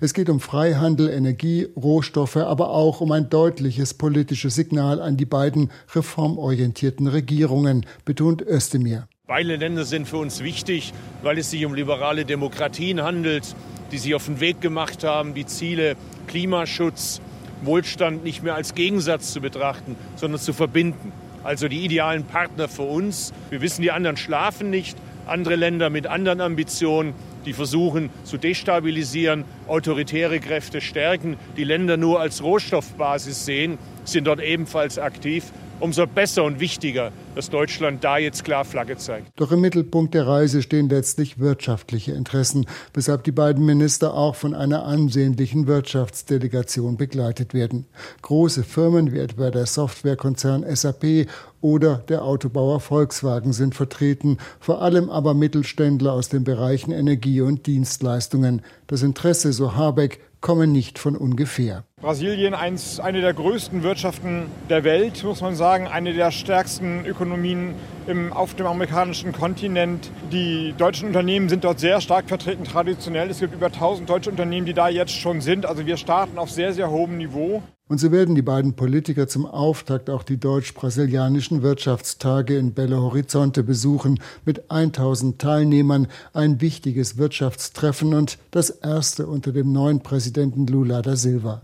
Es geht um Freihandel, Energie, Rohstoffe, aber auch um ein deutliches politisches Signal an die beiden reformorientierten Regierungen, betont Özdemir. Beide Länder sind für uns wichtig, weil es sich um liberale Demokratien handelt, die sich auf den Weg gemacht haben, die Ziele Klimaschutz, Wohlstand nicht mehr als Gegensatz zu betrachten, sondern zu verbinden. Also die idealen Partner für uns. Wir wissen, die anderen schlafen nicht. Andere Länder mit anderen Ambitionen, die versuchen zu destabilisieren, autoritäre Kräfte stärken, die Länder nur als Rohstoffbasis sehen, sind dort ebenfalls aktiv umso besser und wichtiger, dass Deutschland da jetzt klar Flagge zeigt. Doch im Mittelpunkt der Reise stehen letztlich wirtschaftliche Interessen, weshalb die beiden Minister auch von einer ansehnlichen Wirtschaftsdelegation begleitet werden. Große Firmen wie etwa der Softwarekonzern SAP oder der Autobauer Volkswagen sind vertreten, vor allem aber Mittelständler aus den Bereichen Energie und Dienstleistungen. Das Interesse, so Habeck, kommen nicht von ungefähr. Brasilien, eins, eine der größten Wirtschaften der Welt, muss man sagen, eine der stärksten Ökonomien im, auf dem amerikanischen Kontinent. Die deutschen Unternehmen sind dort sehr stark vertreten, traditionell. Es gibt über 1000 deutsche Unternehmen, die da jetzt schon sind. Also wir starten auf sehr, sehr hohem Niveau. Und so werden die beiden Politiker zum Auftakt auch die deutsch-brasilianischen Wirtschaftstage in Belo Horizonte besuchen, mit 1000 Teilnehmern, ein wichtiges Wirtschaftstreffen und das erste unter dem neuen Präsidenten Lula da Silva,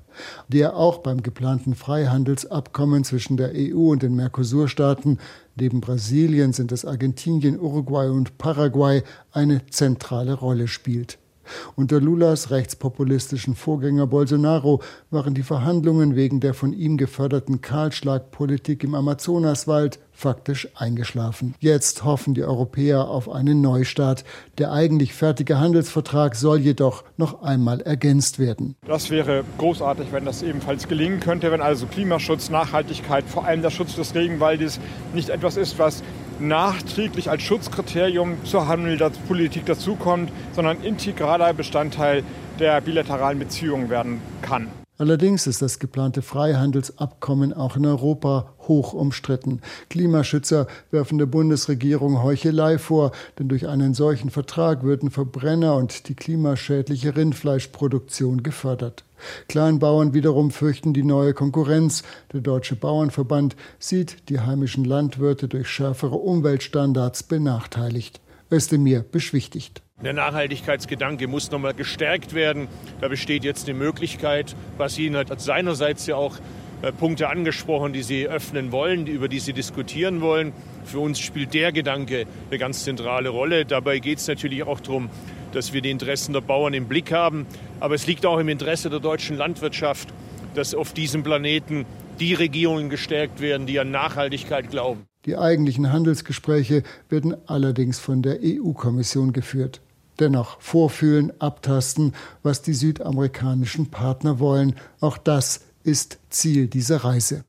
der auch beim geplanten Freihandelsabkommen zwischen der EU und den Mercosur-Staaten, neben Brasilien sind es Argentinien, Uruguay und Paraguay, eine zentrale Rolle spielt. Unter Lulas rechtspopulistischen Vorgänger Bolsonaro waren die Verhandlungen wegen der von ihm geförderten Kahlschlagpolitik im Amazonaswald faktisch eingeschlafen. Jetzt hoffen die Europäer auf einen Neustart. Der eigentlich fertige Handelsvertrag soll jedoch noch einmal ergänzt werden. Das wäre großartig, wenn das ebenfalls gelingen könnte, wenn also Klimaschutz, Nachhaltigkeit, vor allem der Schutz des Regenwaldes nicht etwas ist, was nachträglich als Schutzkriterium zur Handelspolitik dazukommt, sondern integraler Bestandteil der bilateralen Beziehungen werden kann. Allerdings ist das geplante Freihandelsabkommen auch in Europa hoch umstritten. Klimaschützer werfen der Bundesregierung Heuchelei vor, denn durch einen solchen Vertrag würden Verbrenner und die klimaschädliche Rindfleischproduktion gefördert. Kleinbauern wiederum fürchten die neue Konkurrenz. Der Deutsche Bauernverband sieht die heimischen Landwirte durch schärfere Umweltstandards benachteiligt. Özdemir beschwichtigt. Der Nachhaltigkeitsgedanke muss nochmal gestärkt werden. Da besteht jetzt die Möglichkeit. Brasilien hat seinerseits ja auch äh, Punkte angesprochen, die sie öffnen wollen, über die sie diskutieren wollen. Für uns spielt der Gedanke eine ganz zentrale Rolle. Dabei geht es natürlich auch darum, dass wir die Interessen der Bauern im Blick haben. Aber es liegt auch im Interesse der deutschen Landwirtschaft, dass auf diesem Planeten die Regierungen gestärkt werden, die an Nachhaltigkeit glauben. Die eigentlichen Handelsgespräche werden allerdings von der EU-Kommission geführt. Dennoch vorfühlen, abtasten, was die südamerikanischen Partner wollen. Auch das ist Ziel dieser Reise.